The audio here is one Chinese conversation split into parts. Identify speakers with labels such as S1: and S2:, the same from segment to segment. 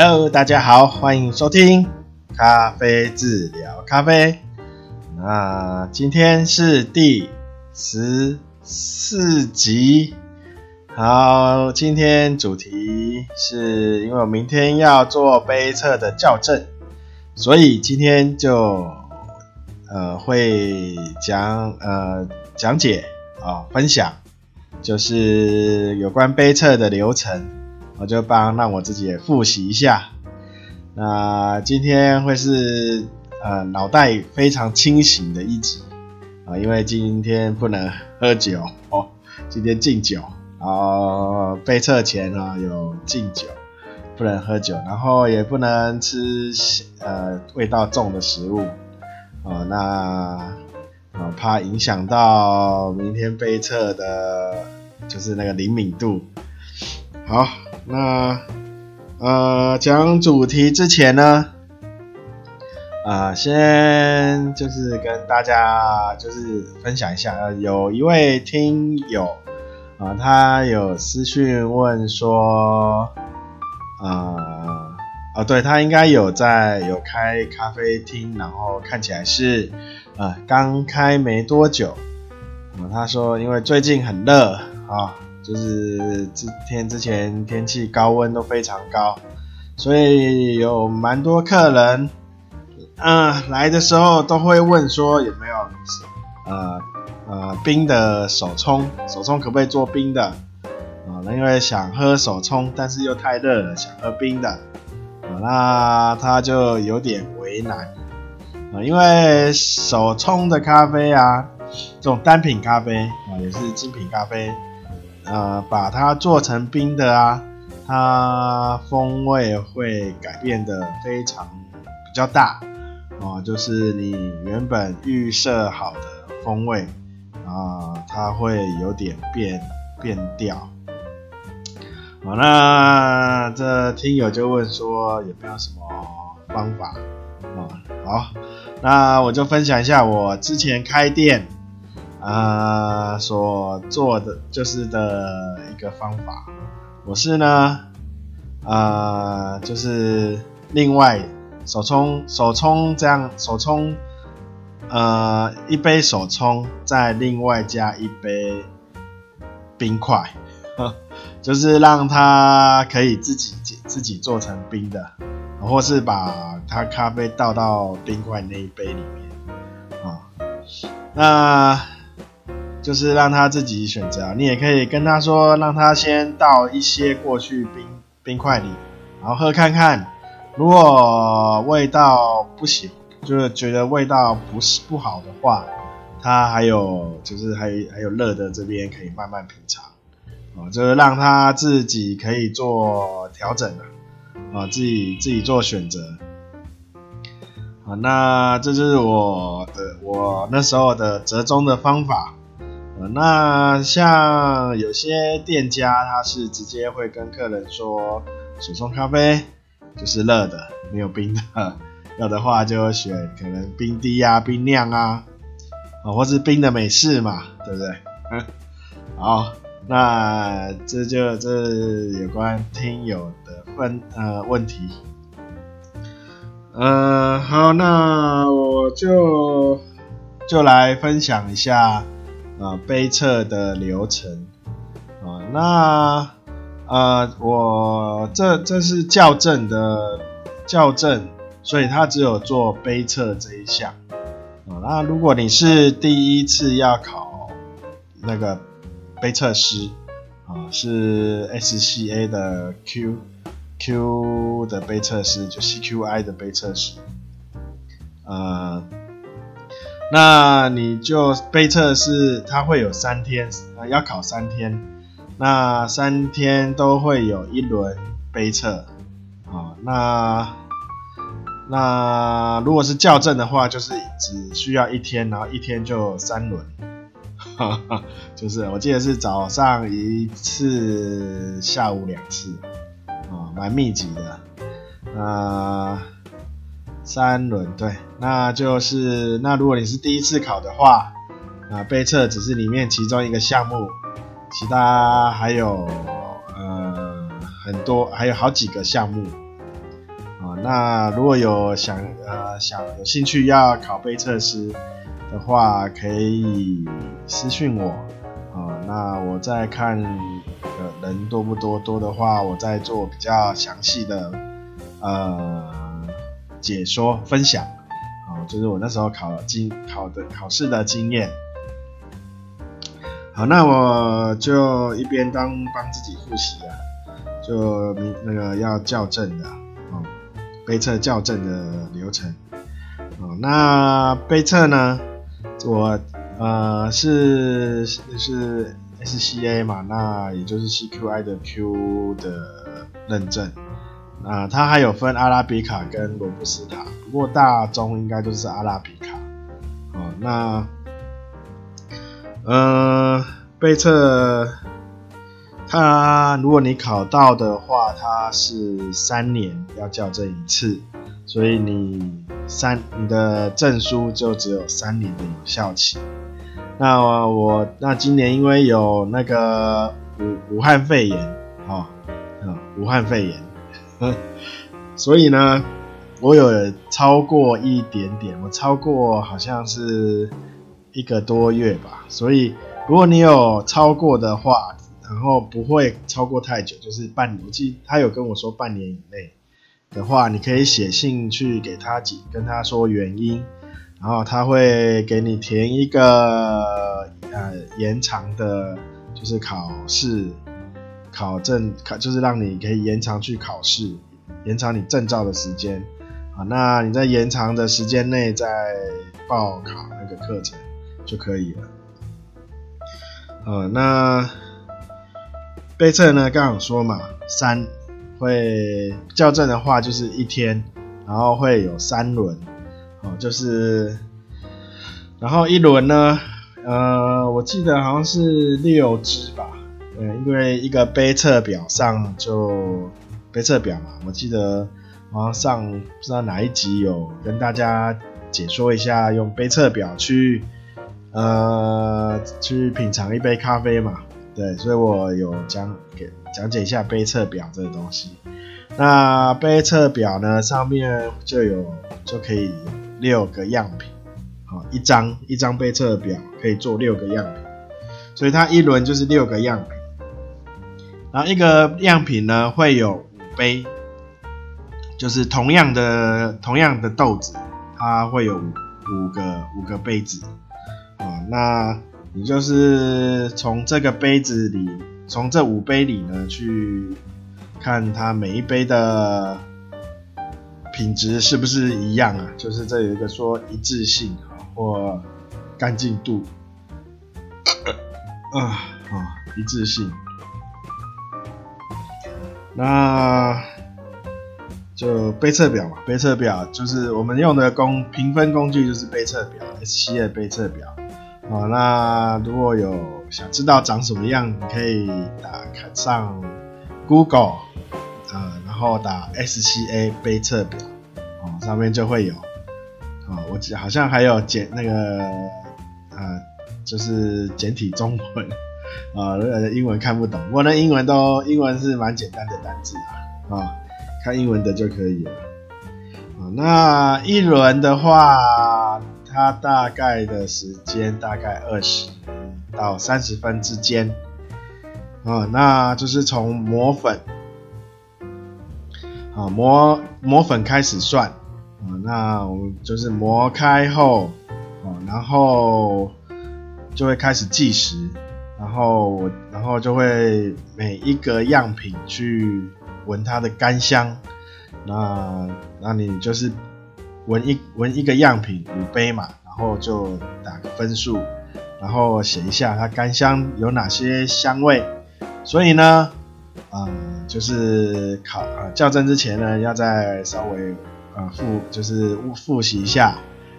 S1: Hello，大家好，欢迎收听咖啡治疗咖啡。那今天是第十四集。好，今天主题是因为我明天要做杯测的校正，所以今天就呃会讲呃讲解啊、分享，就是有关杯测的流程。我就帮让我自己也复习一下。那今天会是呃脑袋非常清醒的一集啊，因为今天不能喝酒哦，今天禁酒啊，杯测前啊有禁酒，不能喝酒，然后也不能吃呃味道重的食物啊，那啊怕影响到明天杯测的，就是那个灵敏度。好。那呃，讲主题之前呢，啊、呃，先就是跟大家就是分享一下，呃，有一位听友啊、呃，他有私讯问说，啊、呃，对，他应该有在有开咖啡厅，然后看起来是呃刚开没多久，他说因为最近很热啊。就是之天之前天气高温都非常高，所以有蛮多客人，嗯、来的时候都会问说有没有呃呃冰的手冲，手冲可不可以做冰的？啊、呃，因为想喝手冲，但是又太热了，想喝冰的，啊、那他就有点为难，啊、因为手冲的咖啡啊，这种单品咖啡啊、也是精品咖啡。呃，把它做成冰的啊，它风味会改变的非常比较大啊、就是你原本预设好的风味啊、它会有点变变调。好，那这听友就问说有没有什么方法啊、好，那我就分享一下我之前开店。啊、呃，所做的就是的一个方法，我是呢，啊、呃，就是另外手冲手冲这样手冲，呃，一杯手冲再另外加一杯冰块，就是让它可以自己自己做成冰的，或是把它咖啡倒到冰块那一杯里面，啊，那。就是让他自己选择，你也可以跟他说，让他先倒一些过去冰冰块里，然后喝看看。如果味道不行，就是觉得味道不是不好的话，他还有就是还还有热的这边可以慢慢品尝，啊，就是让他自己可以做调整的，啊，自己自己做选择。啊，那这就是我的我那时候的折中的方法。那像有些店家，他是直接会跟客人说，手冲咖啡就是热的，没有冰的。要的话就选可能冰滴啊、冰酿啊，啊，或是冰的美式嘛，对不对？好，那这就这有关听友的问呃问题。呃，好，那我就就来分享一下。啊，杯测的流程啊，那呃，我这这是校正的校正，所以它只有做杯测这一项啊。那如果你是第一次要考那个杯测师啊，是 SCA 的 Q Q 的杯测师，就 CQI 的杯测师，呃。那你就杯测是它会有三天，呃，要考三天，那三天都会有一轮杯测，啊，那那如果是校正的话，就是只需要一天，然后一天就三轮，哈哈，就是我记得是早上一次，下午两次，啊，蛮密集的，啊。三轮对，那就是那如果你是第一次考的话，啊，背测只是里面其中一个项目，其他还有呃很多，还有好几个项目，啊那如果有想呃想有兴趣要考背测师的话，可以私信我啊。那我再看的人多不多，多的话我再做比较详细的呃解说分享哦，就是我那时候考经考的考试的经验。好，那我就一边当帮自己复习啊，就那个要校正的。杯测校正的流程，哦，那杯测呢？我呃是是 SCA 嘛，那也就是 CQI 的 Q 的认证，那它还有分阿拉比卡跟罗布斯塔，不过大宗应该都是阿拉比卡，哦，那呃杯测。它如果你考到的话，它是三年要校正一次，所以你三你的证书就只有三年的有效期。那我那今年因为有那个武武汉肺炎啊，武汉肺炎，所以呢，我有超过一点点，我超过好像是一个多月吧。所以如果你有超过的话，然后不会超过太久，就是半年。我记得他有跟我说半年以内的话，你可以写信去给他几跟他说原因，然后他会给你填一个呃延长的，就是考试考证考，就是让你可以延长去考试，延长你证照的时间啊。那你在延长的时间内再报考那个课程就可以了。呃，那。杯测呢，刚好说嘛，三会校正的话就是一天，然后会有三轮，哦，就是，然后一轮呢，呃，我记得好像是六支吧，嗯，因为一个杯测表上就杯测表嘛，我记得好像上不知道哪一集有跟大家解说一下，用杯测表去呃去品尝一杯咖啡嘛。对，所以我有讲给讲解一下杯测表这个东西。那杯测表呢，上面就有就可以六个样品，好，一张一张杯测表可以做六个样品，所以它一轮就是六个样品。然后一个样品呢会有五杯，就是同样的同样的豆子，它会有五,个五个杯子，啊，那。你就是从这个杯子里，从这五杯里呢，去看它每一杯的品质是不是一样啊？就是这有一个说一致性啊，或干净度 啊啊，一致性。那就杯测表嘛，杯测表就是我们用的工评分工具，就是杯测表，SCA 的杯测表。好，那如果有想知道长什么样，你可以打开上 Google，呃，然后打 SCA 杯测表，哦，上面就会有。哦，我记好像还有简那个，呃，就是简体中文，呃，英文看不懂，我的英文都英文是蛮简单的单字啊，啊、看英文的就可以了。啊，那一轮的话。它大概的时间大概二十到三十分之间，啊，那就是从磨粉，啊磨磨粉开始算，啊，那我们就是磨开后，啊，然后就会开始计时，然后我然后就会每一个样品去闻它的干香，那那你就是。闻一闻一个样品五杯嘛，然后就打个分数，然后写一下它干香有哪些香味。所以呢，嗯，就是考啊校正之前呢，要再稍微呃复就是复习一下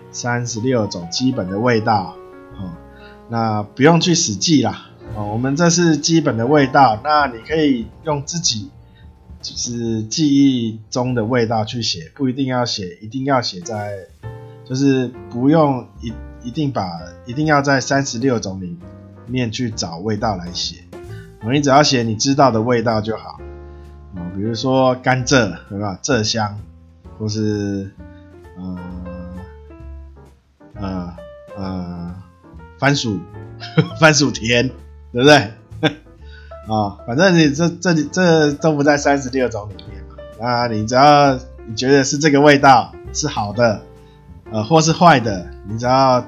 S1: 三十六种基本的味道，哦，那不用去死记啦，哦，我们这是基本的味道，那你可以用自己。就是记忆中的味道去写，不一定要写，一定要写在，就是不用一一定把一定要在三十六种里面去找味道来写，你只要写你知道的味道就好，比如说甘蔗，对吧？蔗香，或是呃呃呃番薯 番薯甜，对不对？啊，反正你这这这都不在三十六种里面嘛。那你只要你觉得是这个味道是好的，呃，或是坏的，你只要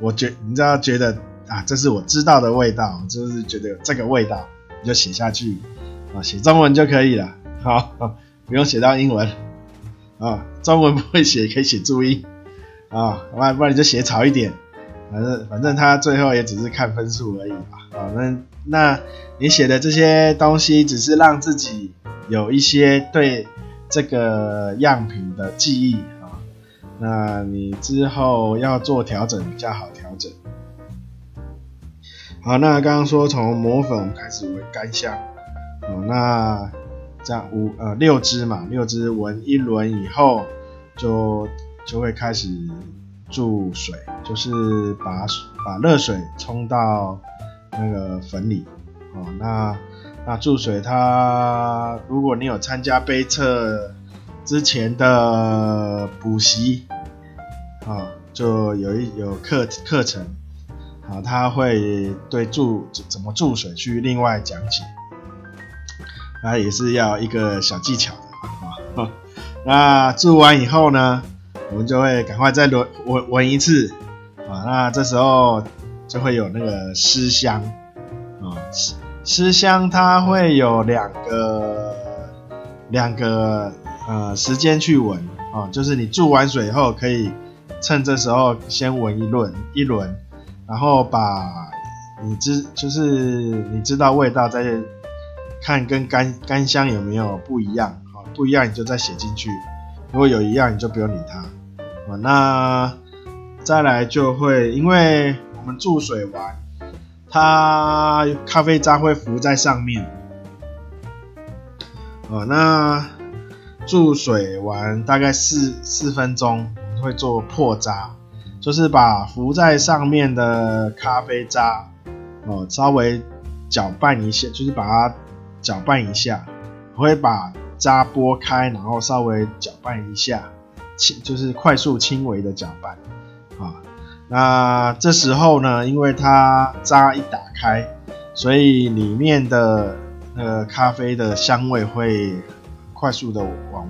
S1: 我觉你只要觉得啊，这是我知道的味道，就是觉得有这个味道，你就写下去啊，写中文就可以了，好，不用写到英文啊，中文不会写可以写注音啊，不然不然你就写草一点，反正反正他最后也只是看分数而已吧，啊，那那你写的这些东西只是让自己有一些对这个样品的记忆啊。那你之后要做调整比较好调整。好，那刚刚说从磨粉开始闻干香，哦，那这样五呃六支嘛，六支闻一轮以后就就会开始注水，就是把把热水冲到那个粉里，哦，那那注水它如果你有参加杯测之前的补习。啊，就有一有课课程，啊，他会对注怎么注水去另外讲解，那也是要一个小技巧的啊。那注完以后呢，我们就会赶快再轮闻闻一次。啊。那这时候就会有那个湿香啊，湿湿香它会有两个两个呃时间去闻。啊，就是你注完水以后可以。趁这时候先闻一轮一轮，然后把你知就是你知道味道再看跟干干香有没有不一样，啊，不一样你就再写进去，如果有一样你就不用理它，那再来就会因为我们注水完，它咖啡渣会浮在上面，哦，那注水完大概四四分钟。会做破渣，就是把浮在上面的咖啡渣哦，稍微搅拌一下，就是把它搅拌一下，我会把渣拨开，然后稍微搅拌一下，轻就是快速轻微的搅拌啊。那这时候呢，因为它渣一打开，所以里面的那个咖啡的香味会快速的往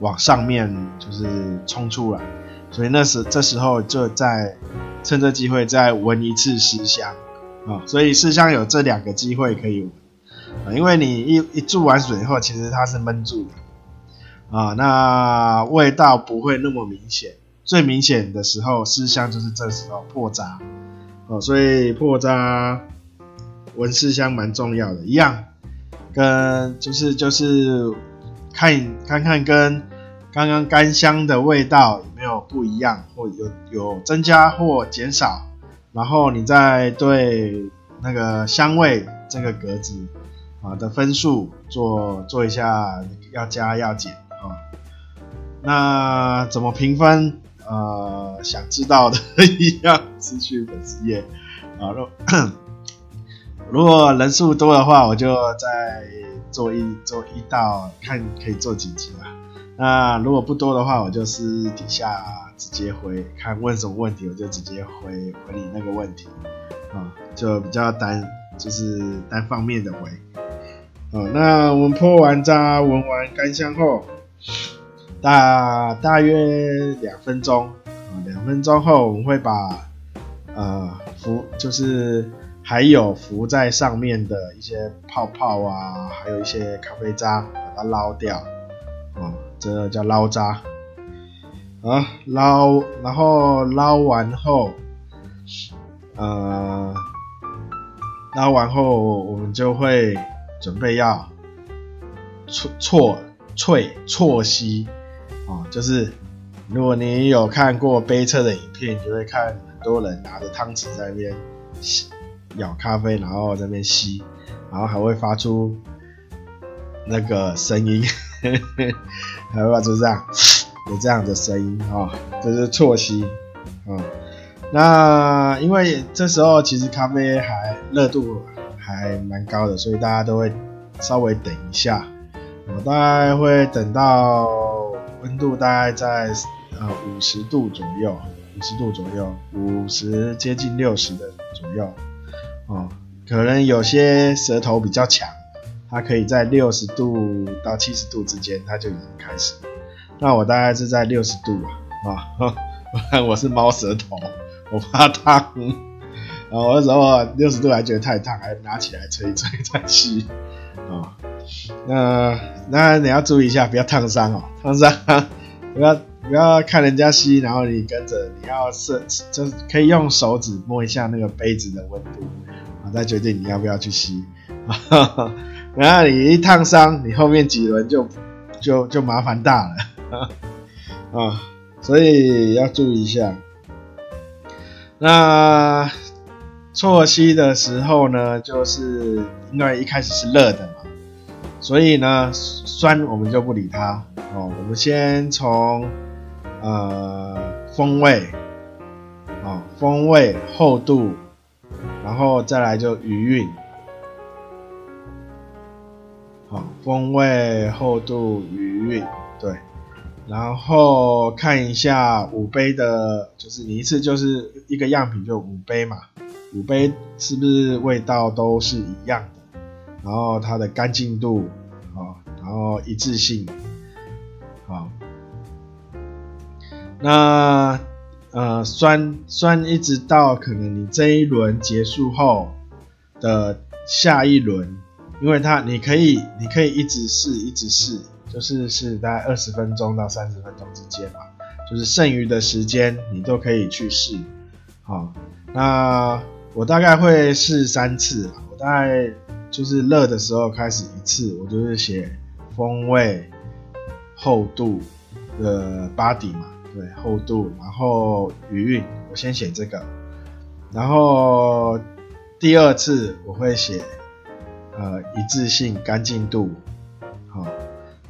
S1: 往上面就是冲出来，所以那时这时候就再趁这机会再闻一次湿香啊，所以湿香有这两个机会可以闻啊，因为你一一注完水以后，其实它是闷住的啊，那味道不会那么明显，最明显的时候湿香就是这时候破渣哦，所以破渣闻湿香蛮重要的，一样跟就是就是。看看看跟刚刚干香的味道有没有不一样，或有有增加或减少，然后你再对那个香味这个格子啊的分数做做一下要加要减啊。那怎么评分？呃，想知道的一样持续粉丝页啊。如如果人数多的话，我就在。做一做一道，看可以做几集啊？那如果不多的话，我就私底下直接回，看问什么问题，我就直接回回你那个问题啊，就比较单，就是单方面的回。啊，那我们泼完渣，闻完干香后，大大约两分钟啊，两分钟后我们会把呃浮就是。还有浮在上面的一些泡泡啊，还有一些咖啡渣，把它捞掉，啊，这叫捞渣，啊，捞，然后捞完后，呃，捞完后我们就会准备要错错萃错吸，啊，就是如果你有看过杯测的影片，你就会看很多人拿着汤匙在那边吸。舀咖啡，然后在那边吸，然后还会发出那个声音，还会发出这样有这样的声音啊、哦，这是错吸啊。那因为这时候其实咖啡还热度还蛮高的，所以大家都会稍微等一下，我大概会等到温度大概在呃五十度左右，五十度左右，五十接近六十的左右，哦，可能有些舌头比较强，它可以在六十度到七十度之间，它就已经开始。那我大概是在六十度啊，啊，我是猫舌头，我怕烫，然后那时候六十度还觉得太烫，还拿起来吹一吹再吸，啊，那那你要注意一下，不要烫伤哦，烫伤不要不要看人家吸，然后你跟着，你要是就可以用手指摸一下那个杯子的温度，啊，再决定你要不要去吸，然后你一烫伤，你后面几轮就就就麻烦大了。啊，所以要注意一下。那错吸的时候呢，就是因为一开始是热的，所以呢，酸我们就不理它哦。我们先从呃风味，哦风味厚度，然后再来就余韵。好，风味厚度余韵，对。然后看一下五杯的，就是你一次就是一个样品就五杯嘛，五杯是不是味道都是一样？然后它的干净度啊，然后一致性，好，那呃酸酸一直到可能你这一轮结束后的下一轮，因为它你可以你可以一直试一直试。就是是大概二十分钟到三十分钟之间嘛，就是剩余的时间你都可以去试。好，那我大概会试三次，我大概就是热的时候开始一次，我就是写风味、厚度的 body 嘛，对，厚度，然后余韵，我先写这个，然后第二次我会写呃一致性、干净度，好。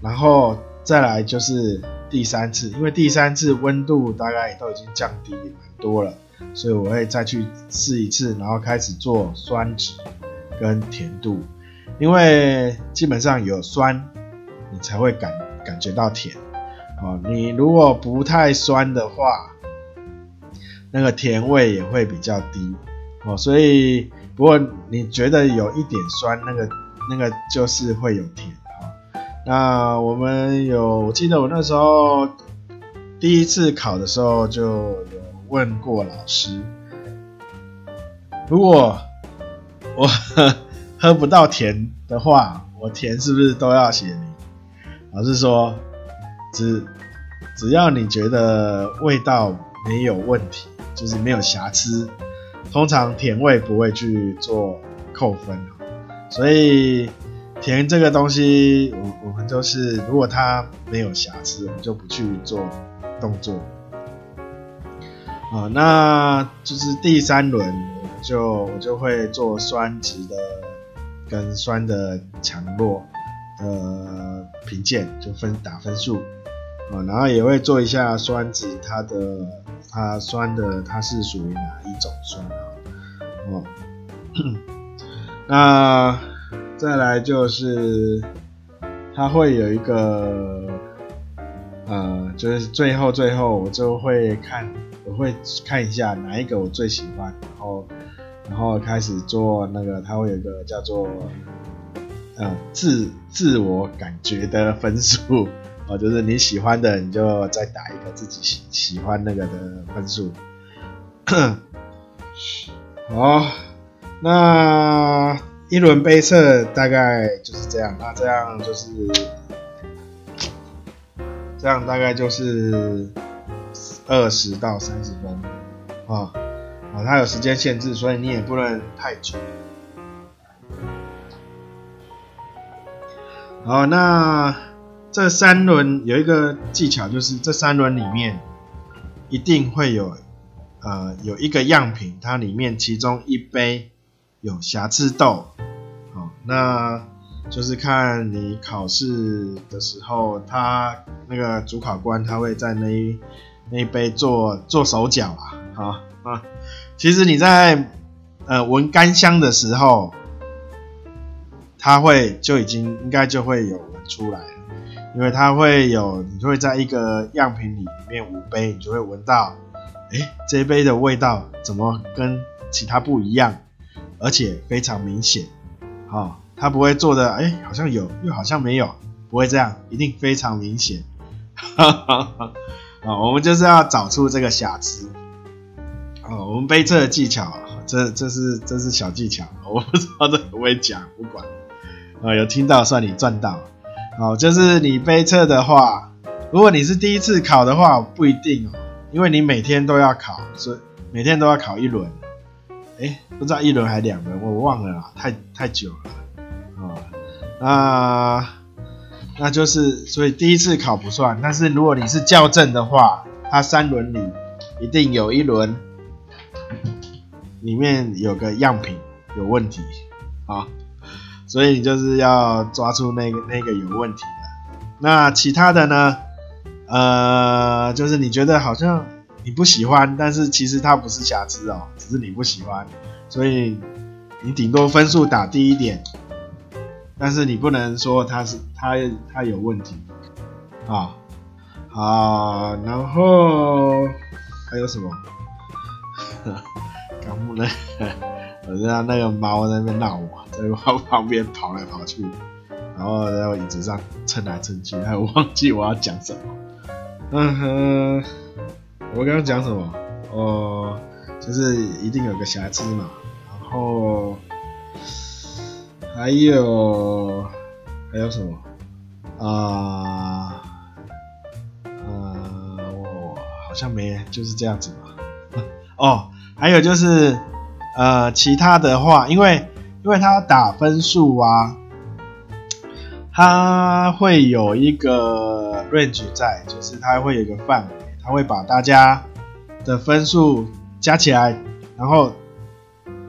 S1: 然后再来就是第三次，因为第三次温度大概都已经降低蛮多了，所以我会再去试一次，然后开始做酸值跟甜度，因为基本上有酸，你才会感感觉到甜。哦，你如果不太酸的话，那个甜味也会比较低。哦，所以不过你觉得有一点酸，那个那个就是会有甜。哦那我们有，我记得我那时候第一次考的时候就有问过老师，如果我 喝不到甜的话，我甜是不是都要写零？老师说，只只要你觉得味道没有问题，就是没有瑕疵，通常甜味不会去做扣分，所以。甜这个东西，我我们就是，如果它没有瑕疵，我们就不去做动作。啊，那就是第三轮，就我就会做酸值的跟酸的强弱的评鉴，就分打分数。啊，然后也会做一下酸值，它的它酸的它是属于哪一种酸啊？哦，那。再来就是，它会有一个，呃，就是最后最后我就会看，我会看一下哪一个我最喜欢，然后然后开始做那个，它会有一个叫做，呃，自自我感觉的分数，哦，就是你喜欢的你就再打一个自己喜喜欢那个的分数，好，那。一轮杯测大概就是这样，那这样就是这样，大概就是二十到三十分啊啊，它有时间限制，所以你也不能太久。好，那这三轮有一个技巧，就是这三轮里面一定会有呃有一个样品，它里面其中一杯。有瑕疵豆，好，那就是看你考试的时候，他那个主考官他会在那一那一杯做做手脚啊，好啊，其实你在呃闻干香的时候，它会就已经应该就会有闻出来了，因为它会有，你就会在一个样品里面五杯，你就会闻到，哎，这一杯的味道怎么跟其他不一样，而且非常明显，好、哦，它不会做的，哎，好像有，又好像没有，不会这样，一定非常明显，哈哈哈，啊，我们就是要找出这个瑕疵，哦，我们杯测的技巧，这这是这是小技巧，我不知道这可不可以讲，不管，啊，有听到算你赚到。哦，就是你杯测的话，如果你是第一次考的话，不一定哦，因为你每天都要考，所以每天都要考一轮。哎，不知道一轮还两轮，我忘了啦，太太久了。哦，那那就是，所以第一次考不算，但是如果你是校正的话，它三轮里一定有一轮里面有个样品有问题啊。所以你就是要抓出那个那个有问题的，那其他的呢？呃，就是你觉得好像你不喜欢，但是其实它不是瑕疵哦，只是你不喜欢，所以你顶多分数打低一点，但是你不能说它是它它有问题啊啊，然后还有什么？不能。我知道那个猫在那边闹我，在我旁边跑来跑去，然后在我椅子上蹭来蹭去，还忘记我要讲什么。嗯哼，我刚刚讲什么？哦，就是一定有个瑕疵嘛。然后还有还有什么？啊、呃，我好像没，就是这样子嘛。哦，还有就是。呃，其他的话，因为因为他打分数啊，他会有一个 range 在，就是他会有一个范围，他会把大家的分数加起来，然后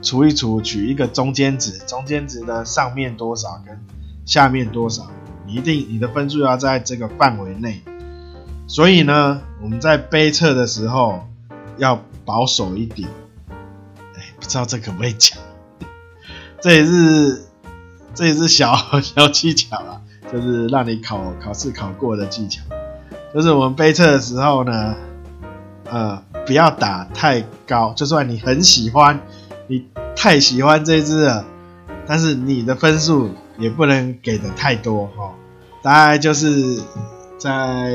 S1: 除一除，取一个中间值，中间值的上面多少跟下面多少，你一定你的分数要在这个范围内。所以呢，我们在杯测的时候要保守一点。哎不知道这可不可以讲，这也是这也是小 小技巧啊，就是让你考考试考过的技巧。就是我们杯测的时候呢，呃，不要打太高，就算你很喜欢，你太喜欢这支了，但是你的分数也不能给的太多哈，大概就是在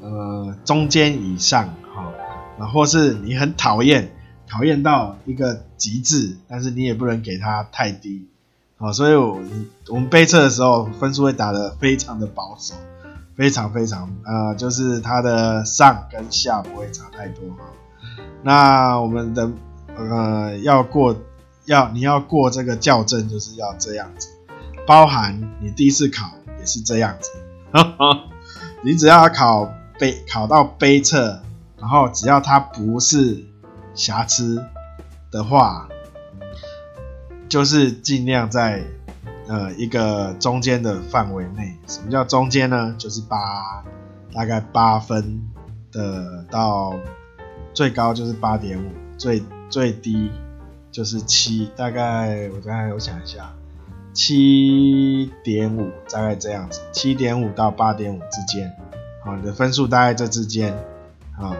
S1: 呃中间以上，啊，或是你很讨厌。讨厌到一个极致，但是你也不能给它太低，啊，所以我我们杯测的时候分数会打得非常的保守，非常非常呃，就是它的上跟下不会差太多哈。那我们的呃要过要你要过这个校正就是要这样子，包含你第一次考也是这样子，你只要考杯考到杯测，然后只要它不是。瑕疵的话，就是尽量在呃一个中间的范围内。什么叫中间呢？就是八，大概八分的到最高就是八点五，最最低就是七，大概我刚才我想一下，七点五大概这样子，七点五到八点五之间，好，你的分数大概这之间，啊。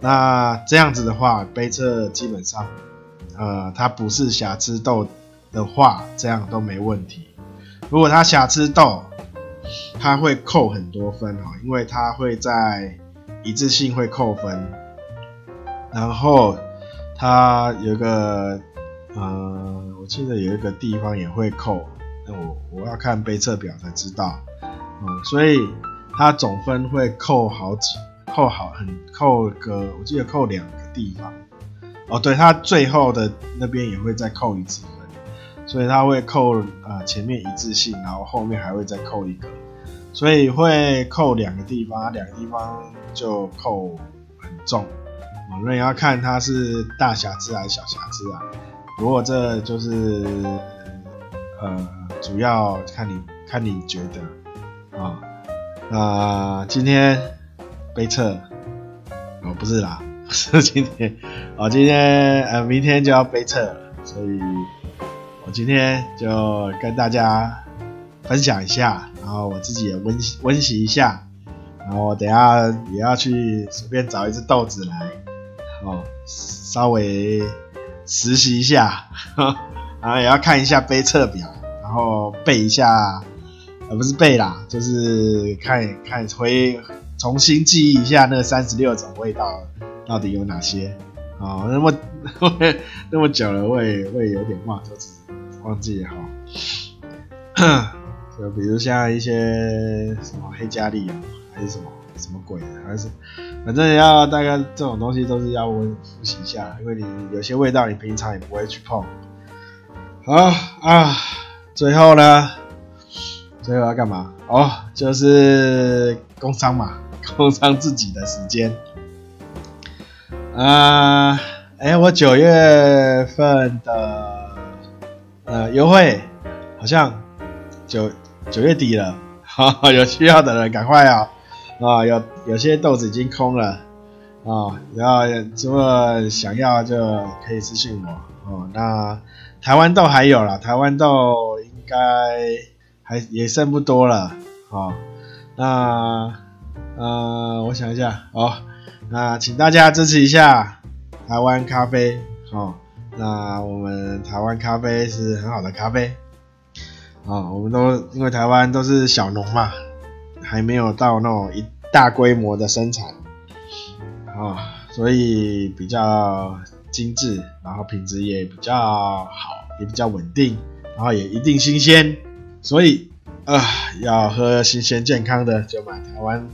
S1: 那这样子的话，杯测基本上，呃，它不是瑕疵豆的话，这样都没问题。如果它瑕疵豆，它会扣很多分哦，因为它会在一致性会扣分，然后它有个，呃，我记得有一个地方也会扣，那我我要看杯测表才知道，嗯，所以它总分会扣好几。扣好很扣个，我记得扣两个地方哦，对，它最后的那边也会再扣一次分，所以它会扣呃前面一致性，然后后面还会再扣一个，所以会扣两个地方，两个地方就扣很重，那你要看它是大瑕疵还是小瑕疵啊？如果这就是呃主要看你看你觉得啊，那今天。杯测哦，不是啦，不 是今天哦，今天呃，明天就要杯测了，所以我今天就跟大家分享一下，然后我自己也温温习一下，然后我等下也要去随便找一只豆子来，哦，稍微实习一下，然后也要看一下杯测表，然后背一下，呃，不是背啦，就是看看回重新记忆一下那三十六种味道到底有哪些。啊，那么 那么久了，我也我也有点忘，就是忘记哈。就比如像一些什么黑加力啊，还是什么什么鬼的，还是反正要大概这种东西都是要温复习一下，因为你有些味道你平常也不会去碰。好啊，最后呢，最后要干嘛？哦，就是工商嘛，工商自己的时间。啊，哎、我九月份的呃优惠好像九九月底了，哈哈，有需要的人赶快啊、啊，有有些豆子已经空了啊，然后如果想要就可以私信我哦。那台湾豆还有啦，台湾豆应该还也剩不多了哦。那呃，我想一下哦。那请大家支持一下台湾咖啡，哦，那我们台湾咖啡是很好的咖啡，啊，我们都因为台湾都是小农嘛，还没有到那种一大规模的生产，啊，所以比较精致，然后品质也比较好，也比较稳定，然后也一定新鲜，所以啊，要喝新鲜健康的就买台湾。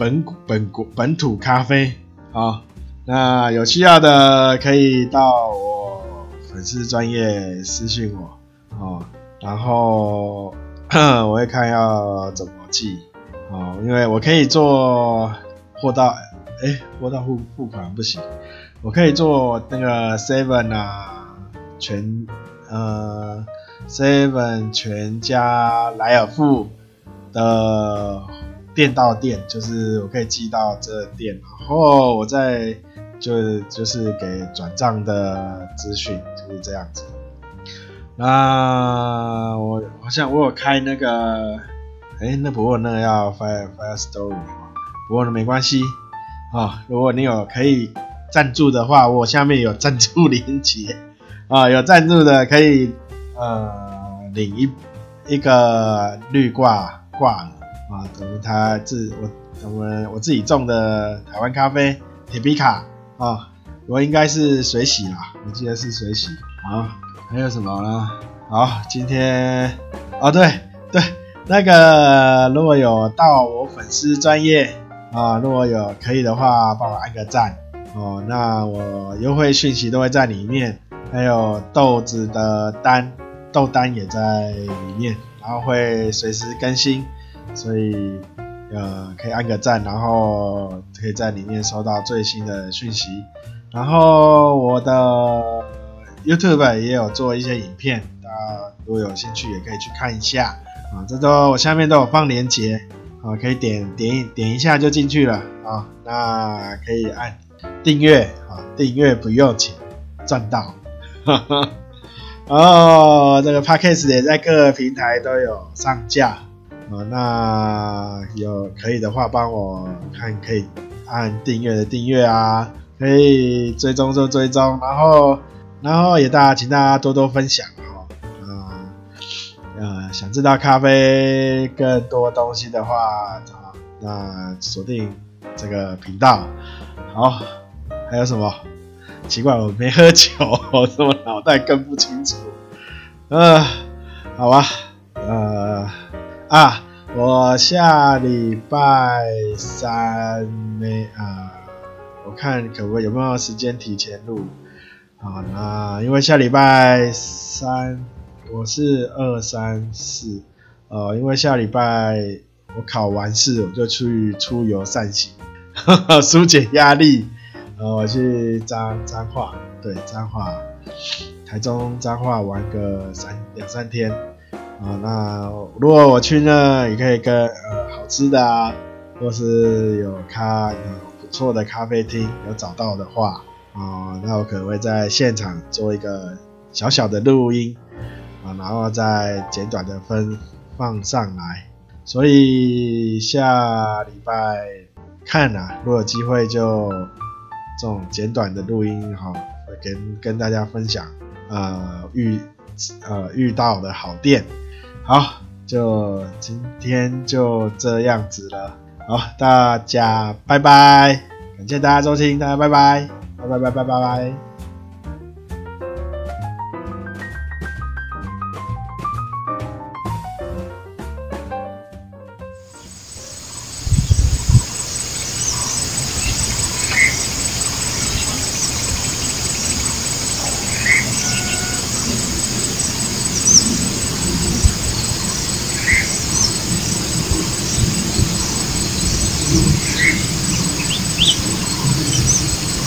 S1: 本本国本土咖啡，好，那有需要的可以到我粉丝专业私信我，哦，然后 我会看要怎么寄，哦，因为我可以做货到，哎，货到付付款不行，我可以做那个 seven 啊，全呃 seven 全家莱尔富的。店到店就是我可以寄到这店，然后我再就就是给转账的资讯就是这样子。那我好像我有开那个，哎，那不过那个要 Fire Firstory，不过没关系啊。如果你有可以赞助的话，我下面有赞助链接啊，有赞助的可以呃领一一个绿挂挂。啊，我们他自我我们我自己种的台湾咖啡铁皮卡啊，我应该是水洗啦，我记得是水洗。好，还有什么呢？好，今天啊对对，那个如果有到我粉丝专业啊，如果有可以的话，帮我按个赞哦。那我优惠讯息都会在里面，还有豆子的单豆单也在里面，然后会随时更新。所以，呃，可以按个赞，然后可以在里面收到最新的讯息。然后我的 YouTube 也有做一些影片，大家如果有兴趣也可以去看一下啊。这都我下面都有放链接啊，可以点点点一下就进去了啊。那可以按订阅啊，订阅不用钱，赚到。哈 哈哦，这个 Podcast 也在各个平台都有上架。啊，那有可以的话，帮我看可以按订阅的订阅啊，可以追踪就追踪，然后然后也大家请大家多多分享哈，啊呃想知道咖啡更多东西的话啊，那锁定这个频道。好，还有什么？奇怪，我没喝酒，我怎么脑袋更不清楚？嗯、好吧，呃。啊，我下礼拜三没啊，我看可不可以有没有时间提前录？好，那因为下礼拜三我是二三四，呃，因为下礼拜我考完试我就去出游散心，呵呵，纾解压力。呃，我去彰彰化，对，彰化，台中彰化玩个三两三天。啊，那如果我去呢，也可以跟呃好吃的啊，或是有咖有不错的咖啡厅有找到的话，啊，那我可能会在现场做一个小小的录音，啊，然后再简短的分放上来。所以下礼拜看啊，如果有机会就这种简短的录音哈，会跟跟大家分享呃遇呃遇到的好店。好，就今天就这样子了。好，大家拜拜，感谢大家收听，大家拜拜，拜拜拜拜拜拜。